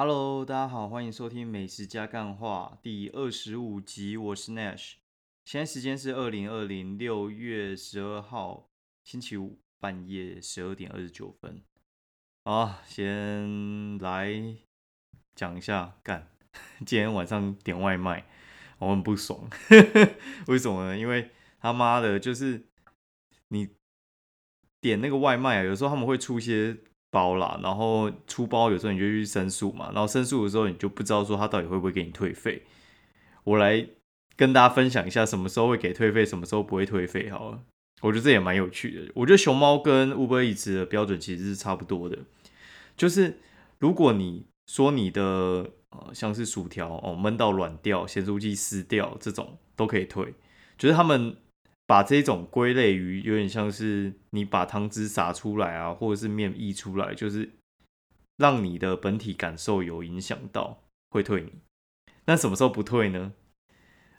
Hello，大家好，欢迎收听《美食加干话》第二十五集，我是 Nash。现在时间是二零二零六月十二号星期五半夜十二点二十九分。啊，先来讲一下，干，今天晚上点外卖，我很不爽。为什么呢？因为他妈的，就是你点那个外卖啊，有时候他们会出一些包啦，然后出包有时候你就去申诉嘛，然后申诉的时候你就不知道说他到底会不会给你退费。我来跟大家分享一下什么时候会给退费，什么时候不会退费。好了，我觉得这也蛮有趣的。我觉得熊猫跟 Uber Eats 的标准其实是差不多的。就是如果你说你的呃像是薯条哦闷到软掉、咸酥鸡撕掉这种都可以退，就是他们把这种归类于有点像是你把汤汁洒出来啊，或者是面溢出来，就是让你的本体感受有影响到，会退你。那什么时候不退呢？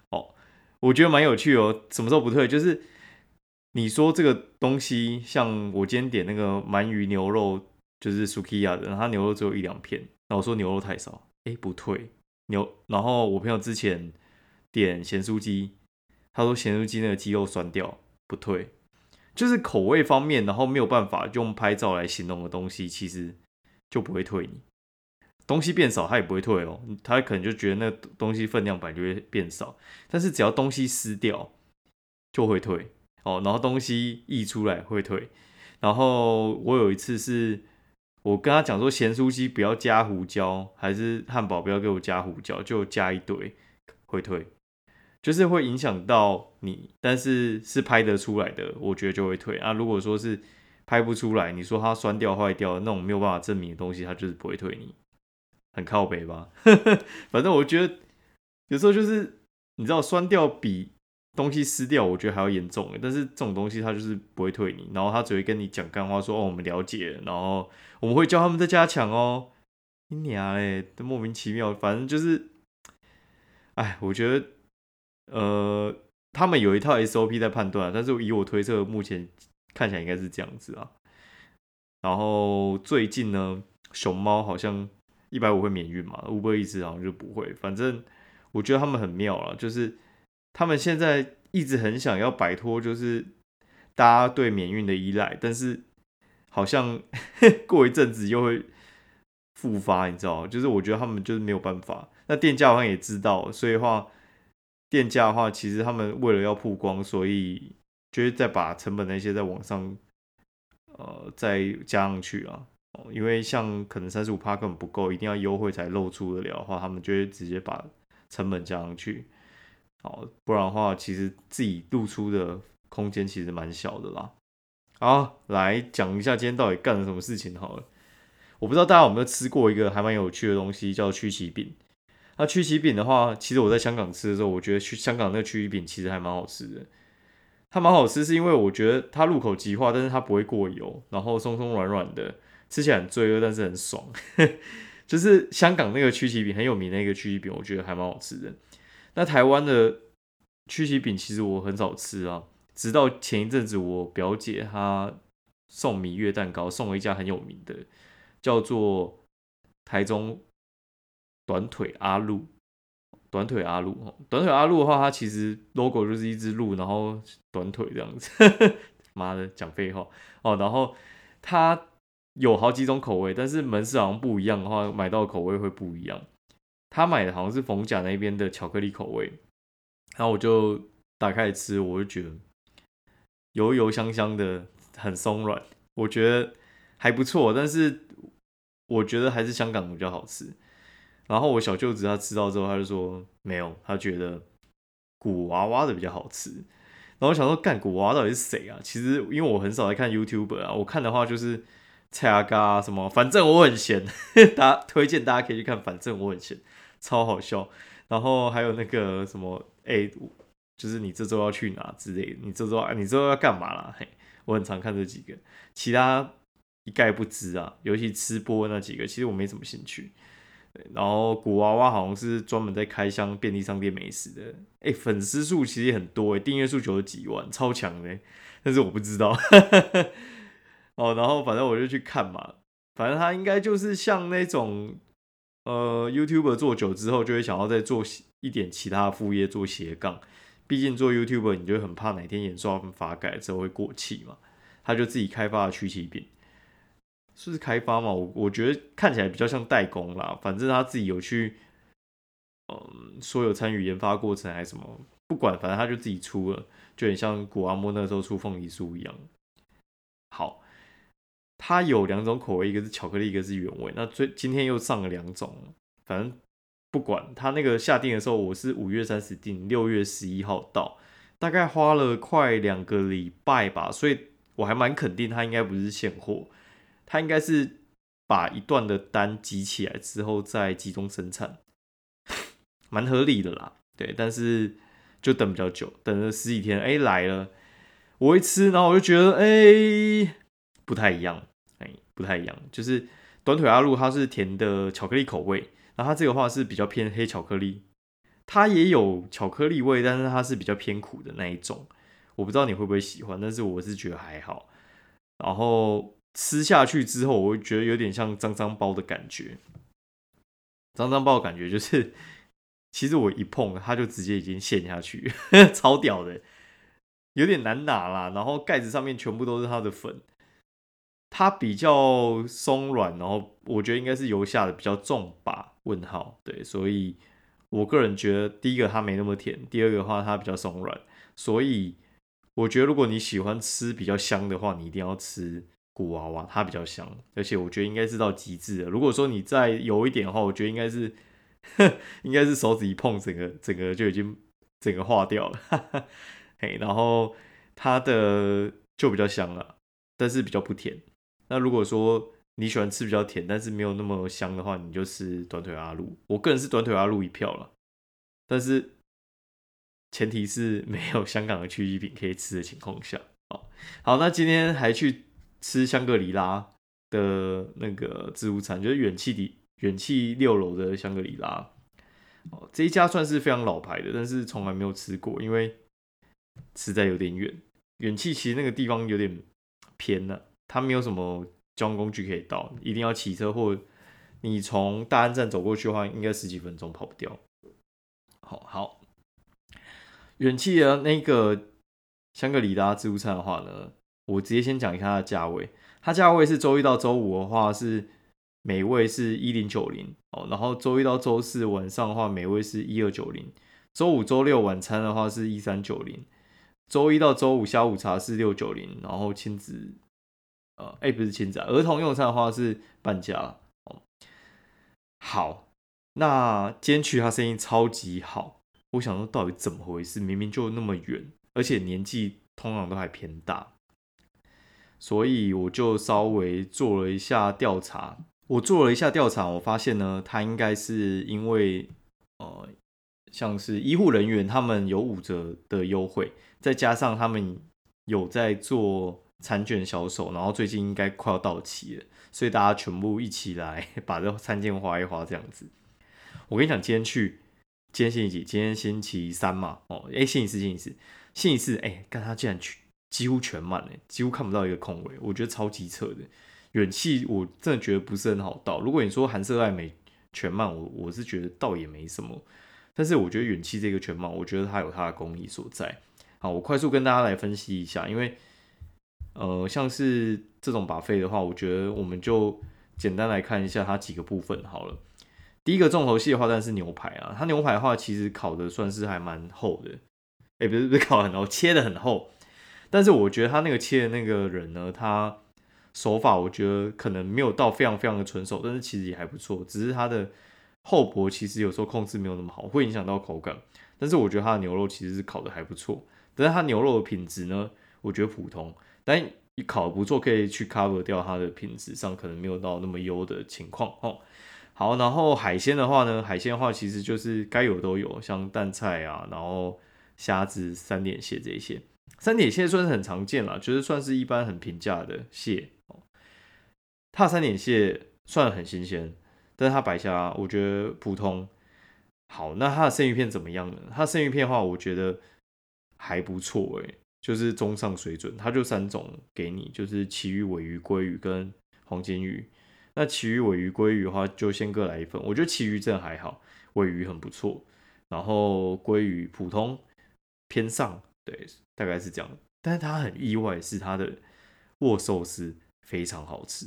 哦，我觉得蛮有趣哦。什么时候不退？就是你说这个东西，像我今天点那个鳗鱼牛肉。就是 Sukiya 的，然后牛肉只有一两片，然后我说牛肉太少，哎不退牛，然后我朋友之前点咸酥鸡，他说咸酥鸡那个鸡肉酸掉不退，就是口味方面，然后没有办法用拍照来形容的东西，其实就不会退你。东西变少他也不会退哦，他可能就觉得那东西分量本来就会变少，但是只要东西撕掉就会退哦，然后东西溢出来会退，然后我有一次是。我跟他讲说，咸酥鸡不要加胡椒，还是汉堡不要给我加胡椒，就加一堆会退，就是会影响到你，但是是拍得出来的，我觉得就会退啊。如果说是拍不出来，你说它酸掉坏掉那种没有办法证明的东西，它就是不会退你，很靠北吧？反正我觉得有时候就是你知道酸掉比。东西撕掉，我觉得还要严重但是这种东西他就是不会退你，然后他只会跟你讲干话，说哦我们了解，然后我们会教他们在加强哦。你娘嘞，都莫名其妙，反正就是，哎，我觉得呃他们有一套 SOP 在判断，但是以我推测，目前看起来应该是这样子啊。然后最近呢，熊猫好像一百五会免运嘛，乌龟一只好像就不会。反正我觉得他们很妙了，就是。他们现在一直很想要摆脱，就是大家对免运的依赖，但是好像 过一阵子又会复发，你知道就是我觉得他们就是没有办法。那店家好像也知道，所以话店家的话，其实他们为了要曝光，所以就是再把成本那些在网上呃再加上去啊。因为像可能三十五趴根本不够，一定要优惠才露出得了的话，他们就会直接把成本加上去。好，不然的话，其实自己露出的空间其实蛮小的啦。好，来讲一下今天到底干了什么事情好了。我不知道大家有没有吃过一个还蛮有趣的东西，叫曲奇饼。那曲奇饼的话，其实我在香港吃的时候，我觉得去香港那个曲奇饼其实还蛮好吃的。它蛮好吃，是因为我觉得它入口即化，但是它不会过油，然后松松软软的，吃起来很罪恶，但是很爽。就是香港那个曲奇饼很有名的一个曲奇饼，我觉得还蛮好吃的。那台湾的曲奇饼其实我很少吃啊，直到前一阵子我表姐她送蜜月蛋糕，送了一家很有名的，叫做台中短腿阿鹿。短腿阿鹿，短腿阿鹿的话，它其实 logo 就是一只鹿，然后短腿这样子。妈的，讲废话哦。然后它有好几种口味，但是门市好像不一样的话，买到口味会不一样。他买的好像是冯甲那边的巧克力口味，然后我就打开吃，我就觉得油油香香的，很松软，我觉得还不错。但是我觉得还是香港比较好吃。然后我小舅子他吃到之后，他就说没有，他觉得古娃娃的比较好吃。然后我想说，干古娃娃到底是谁啊？其实因为我很少在看 YouTube 啊，我看的话就是蔡阿嘎什么，反正我很闲，大家推荐大家可以去看，反正我很闲。超好笑，然后还有那个什么，哎，就是你这周要去哪之类的，你这周你这周要干嘛啦？嘿，我很常看这几个，其他一概不知啊。尤其吃播那几个，其实我没什么兴趣。然后古娃娃好像是专门在开箱便利商店美食的，哎，粉丝数其实也很多，哎，订阅数九十几万，超强的。但是我不知道，哦，然后反正我就去看嘛，反正他应该就是像那种。呃，YouTube 做久之后，就会想要再做一点其他副业做斜杠。毕竟做 YouTube 你就很怕哪天演算法改之后会过气嘛。他就自己开发了曲奇饼，是开发嘛？我我觉得看起来比较像代工啦。反正他自己有去，嗯，说有参与研发过程还是什么，不管，反正他就自己出了，就很像古阿莫那时候出凤梨酥一样。好。它有两种口味，一个是巧克力，一个是原味。那最今天又上了两种，反正不管它那个下定的时候，我是五月三十订，六月十一号到，大概花了快两个礼拜吧，所以我还蛮肯定它应该不是现货，它应该是把一段的单集起来之后再集中生产，蛮合理的啦。对，但是就等比较久，等了十几天，哎来了，我一吃，然后我就觉得哎不太一样。不太一样，就是短腿阿露，它是甜的巧克力口味，然后它这个话是比较偏黑巧克力，它也有巧克力味，但是它是比较偏苦的那一种，我不知道你会不会喜欢，但是我是觉得还好。然后吃下去之后，我会觉得有点像脏脏包的感觉，脏脏包的感觉就是，其实我一碰它就直接已经陷下去，超屌的，有点难拿啦。然后盖子上面全部都是它的粉。它比较松软，然后我觉得应该是油下的比较重吧？问号，对，所以我个人觉得第一个它没那么甜，第二个话它比较松软，所以我觉得如果你喜欢吃比较香的话，你一定要吃古娃娃，它比较香，而且我觉得应该是到极致的。如果说你再油一点的话，我觉得应该是 应该是手指一碰，整个整个就已经整个化掉了，嘿，然后它的就比较香了，但是比较不甜。那如果说你喜欢吃比较甜，但是没有那么香的话，你就吃短腿阿鹿。我个人是短腿阿鹿一票了，但是前提是没有香港的曲奇饼可以吃的情况下。哦，好，那今天还去吃香格里拉的那个自助餐，就是远气的远气六楼的香格里拉。哦，这一家算是非常老牌的，但是从来没有吃过，因为实在有点远。远气其实那个地方有点偏了。它没有什么交通工具可以到，一定要骑车，或你从大安站走过去的话，应该十几分钟跑不掉。好好，远气的那个香格里拉自助餐的话呢，我直接先讲一下它的价位。它价位是周一到周五的话是每位是一零九零哦，然后周一到周四晚上的话每位是一二九零，周五、周六晚餐的话是一三九零，周一到周五下午茶是六九零，然后亲子。呃，哎，不是亲子，儿童用餐的话是半价哦。好，那今天去他生意超级好，我想说到底怎么回事？明明就那么远，而且年纪通常都还偏大，所以我就稍微做了一下调查。我做了一下调查，我发现呢，他应该是因为呃，像是医护人员他们有五折的优惠，再加上他们有在做。餐券销售，然后最近应该快要到期了，所以大家全部一起来 把这餐券花一花这样子。我跟你讲，今天去，今天星期几？今天星期三嘛。哦，哎，星期四，星期四，星期四，哎，看他竟然去，几乎全满嘞，几乎看不到一个空位，我觉得超级扯的。远气我真的觉得不是很好到。如果你说韩色爱美全满，我我是觉得倒也没什么。但是我觉得远气这个全满，我觉得它有它的功力所在。好，我快速跟大家来分析一下，因为。呃，像是这种把费的话，我觉得我们就简单来看一下它几个部分好了。第一个重头戏的话，当然是牛排啊。它牛排的话，其实烤的算是还蛮厚的，哎，不是不是烤很厚，切的很厚。但是我觉得他那个切的那个人呢，他手法我觉得可能没有到非常非常的纯熟，但是其实也还不错。只是它的厚薄其实有时候控制没有那么好，会影响到口感。但是我觉得它的牛肉其实是烤的还不错，但是它牛肉的品质呢，我觉得普通。但你烤不错，可以去 cover 掉它的品质上可能没有到那么优的情况哦。好，然后海鲜的话呢，海鲜的话其实就是该有都有，像蛋菜啊，然后虾子、三点蟹这一些。三点蟹算是很常见了，就是算是一般很平价的蟹哦。它三点蟹算很新鲜，但是它白虾我觉得普通。好，那它的生鱼片怎么样呢？它生鱼片的话，我觉得还不错诶。就是中上水准，它就三种给你，就是旗鱼、尾鱼、鲑鱼跟黄金鱼。那其余尾鱼、鲑鱼的话，就先各来一份。我觉得其余真的还好，尾鱼很不错，然后鲑鱼普通偏上，对，大概是这样。但是他很意外，是他的握寿司非常好吃，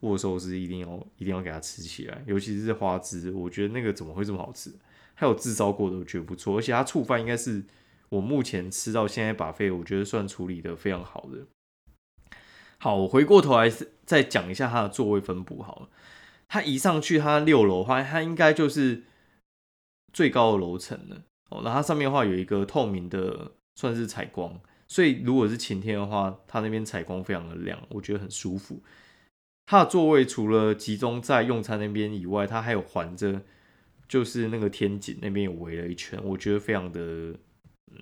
握寿司一定要一定要给它吃起来，尤其是花枝，我觉得那个怎么会这么好吃？还有制造过的，我觉得不错，而且他醋饭应该是我目前吃到现在把费，我觉得算处理的非常好的。好，我回过头来再讲一下他的座位分布好了。他一上去，他六楼的话，他应该就是最高的楼层了。哦，那它上面的话有一个透明的，算是采光，所以如果是晴天的话，它那边采光非常的亮，我觉得很舒服。它的座位除了集中在用餐那边以外，它还有环着，就是那个天井那边有围了一圈，我觉得非常的嗯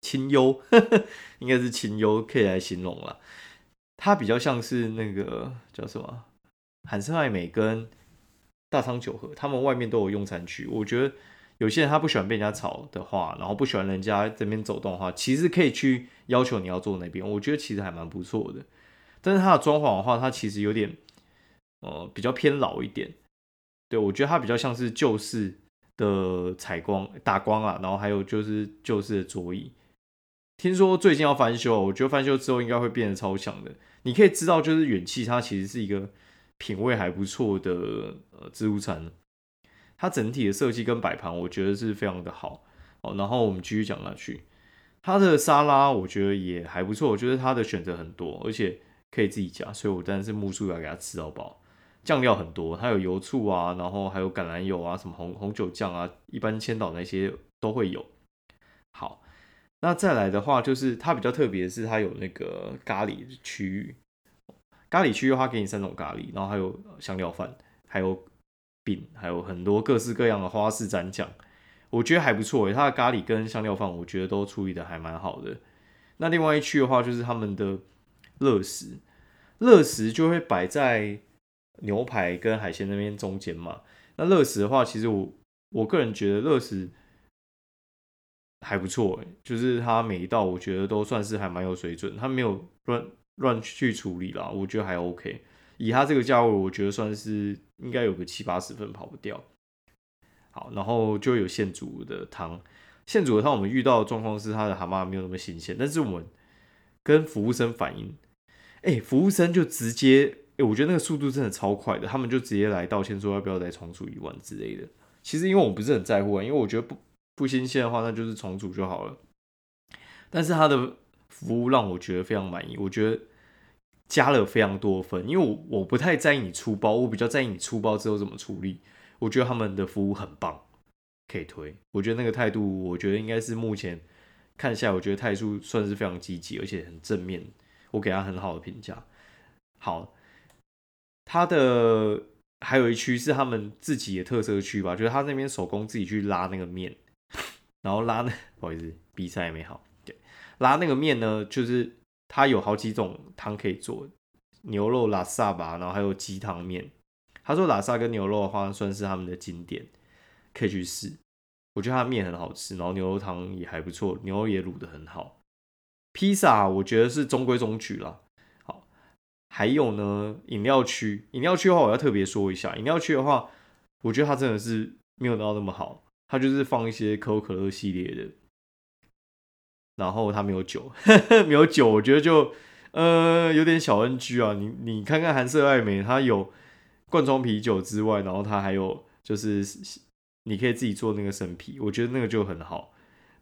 清幽，应该是清幽可以来形容了。它比较像是那个叫什么，韩式爱美跟大仓九和，他们外面都有用餐区。我觉得有些人他不喜欢被人家吵的话，然后不喜欢人家这边走动的话，其实可以去要求你要坐那边。我觉得其实还蛮不错的。但是它的装潢的话，它其实有点呃比较偏老一点。对我觉得它比较像是旧式的采光打光啊，然后还有就是旧式的桌椅。听说最近要翻修，我觉得翻修之后应该会变得超强的。你可以知道，就是远气它其实是一个品味还不错的呃自助餐，它整体的设计跟摆盘我觉得是非常的好哦。然后我们继续讲下去，它的沙拉我觉得也还不错，我觉得它的选择很多，而且可以自己加，所以我当然是木薯要给它吃到饱。酱料很多，它有油醋啊，然后还有橄榄油啊，什么红红酒酱啊，一般千岛那些都会有。好。那再来的话，就是它比较特别的是，它有那个咖喱区域。咖喱区域的话，给你三种咖喱，然后还有香料饭，还有饼，还有很多各式各样的花式蘸酱，我觉得还不错诶。它的咖喱跟香料饭，我觉得都处理的还蛮好的。那另外一区的话，就是他们的乐食，乐食就会摆在牛排跟海鲜那边中间嘛。那乐食的话，其实我我个人觉得乐食。还不错就是它每一道我觉得都算是还蛮有水准，它没有乱乱去处理啦，我觉得还 OK。以它这个价位，我觉得算是应该有个七八十分跑不掉。好，然后就有现煮的汤，现煮的汤我们遇到的状况是它的蛤蟆没有那么新鲜，但是我们跟服务生反映，哎，服务生就直接，哎，我觉得那个速度真的超快的，他们就直接来道歉说要不要再重煮一碗之类的。其实因为我不是很在乎啊，因为我觉得不。不新鲜的话，那就是重煮就好了。但是它的服务让我觉得非常满意，我觉得加了非常多分，因为我我不太在意你出包，我比较在意你出包之后怎么处理。我觉得他们的服务很棒，可以推。我觉得那个态度，我觉得应该是目前看下来，我觉得态度算是非常积极，而且很正面，我给他很好的评价。好，他的还有一区是他们自己的特色区吧，就是他那边手工自己去拉那个面。然后拉那 不好意思，比赛没好。对，拉那个面呢，就是它有好几种汤可以做，牛肉拉萨吧，然后还有鸡汤面。他说拉萨跟牛肉的话算是他们的经典，可以去试。我觉得它面很好吃，然后牛肉汤也还不错，牛肉也卤的很好。披萨我觉得是中规中矩啦。好，还有呢，饮料区，饮料区的话我要特别说一下，饮料区的话，我觉得它真的是没有到那么好。它就是放一些可口可乐系列的，然后它没有酒，没有酒，我觉得就呃有点小 NG 啊。你你看看韩式爱美，它有罐装啤酒之外，然后它还有就是你可以自己做那个生啤，我觉得那个就很好。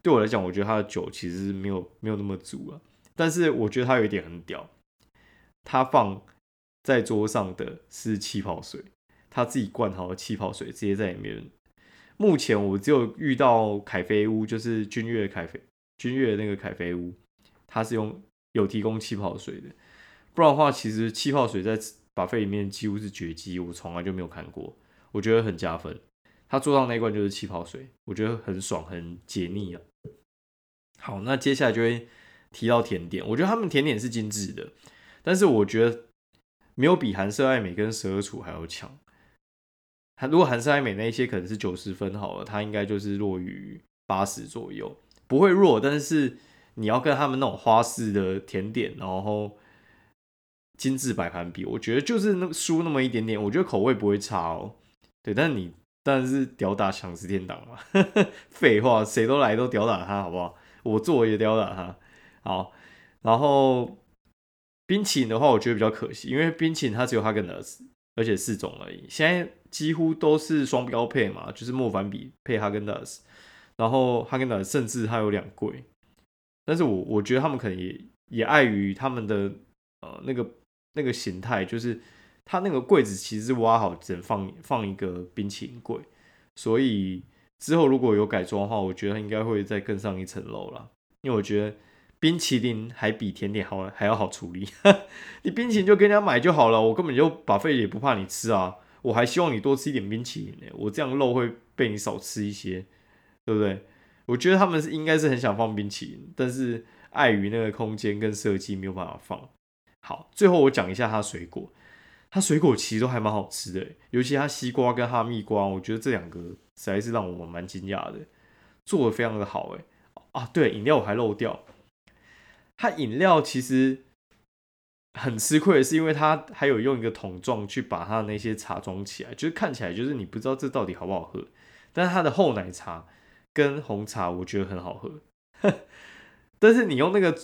对我来讲，我觉得它的酒其实没有没有那么足了，但是我觉得它有一点很屌，它放在桌上的是气泡水，他自己灌好的气泡水直接在里面。目前我只有遇到凯菲屋，就是君悦凯菲君悦那个凯菲屋，它是用有提供气泡水的，不然的话，其实气泡水在把费里面几乎是绝迹，我从来就没有看过，我觉得很加分。他做到那一罐就是气泡水，我觉得很爽，很解腻啊。好，那接下来就会提到甜点，我觉得他们甜点是精致的，但是我觉得没有比韩式爱美跟十二厨还要强。如果韩式爱美那一些可能是九十分好了，它应该就是弱于八十左右，不会弱，但是你要跟他们那种花式的甜点，然后精致摆盘比，我觉得就是那输那么一点点，我觉得口味不会差哦。对，但你但是屌打强食天堂嘛，废话，谁都来都屌打他，好不好？我做也屌打他。好，然后冰淇淋的话，我觉得比较可惜，因为冰淇淋它只有哈根达斯，而且四种而已。现在几乎都是双标配嘛，就是莫凡比配哈根达斯，然后哈根达甚至它有两柜。但是我我觉得他们可能也也碍于他们的呃那个那个形态，就是它那个柜子其实是挖好，只能放放一个冰淇淋柜，所以之后如果有改装的话，我觉得应该会再更上一层楼了，因为我觉得。冰淇淋还比甜点好还要好处理，你冰淇淋就跟人家买就好了，我根本就把费也不怕你吃啊，我还希望你多吃一点冰淇淋呢，我这样肉会被你少吃一些，对不对？我觉得他们是应该是很想放冰淇淋，但是碍于那个空间跟设计没有办法放。好，最后我讲一下它水果，它水果其实都还蛮好吃的，尤其它西瓜跟哈密瓜，我觉得这两个实在是让我蛮惊讶的，做的非常的好哎啊，对，饮料我还漏掉。它饮料其实很吃亏是，因为它还有用一个桶状去把它的那些茶装起来，就是看起来就是你不知道这到底好不好喝。但是它的厚奶茶跟红茶我觉得很好喝，但是你用那个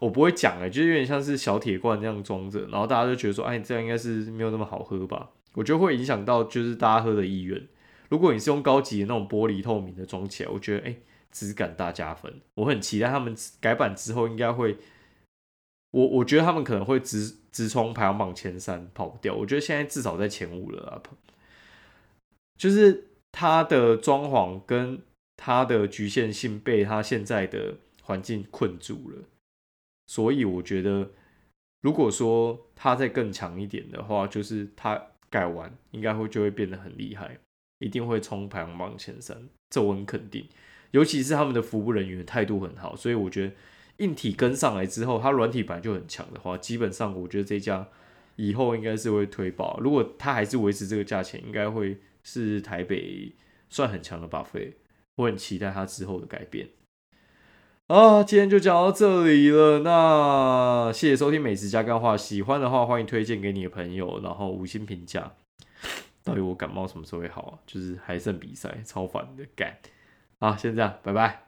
我不会讲哎，就是有点像是小铁罐那样装着，然后大家就觉得说，哎，这样应该是没有那么好喝吧？我觉得会影响到就是大家喝的意愿。如果你是用高级的那种玻璃透明的装起来，我觉得哎。质感大加分，我很期待他们改版之后应该会，我我觉得他们可能会直直冲排行榜前三跑不掉。我觉得现在至少在前五了啊，就是它的装潢跟它的局限性被它现在的环境困住了，所以我觉得如果说它再更强一点的话，就是它改完应该会就会变得很厉害，一定会冲排行榜前三，这我很肯定。尤其是他们的服务人员态度很好，所以我觉得硬体跟上来之后，它软体本来就很强的话，基本上我觉得这家以后应该是会推爆。如果它还是维持这个价钱，应该会是台北算很强的 buffet。我很期待他之后的改变。啊，今天就讲到这里了。那谢谢收听美食加干话，喜欢的话欢迎推荐给你的朋友，然后五星评价。到底我感冒什么时候会好啊？就是还剩比赛，超烦的干。啊，先这样，拜拜。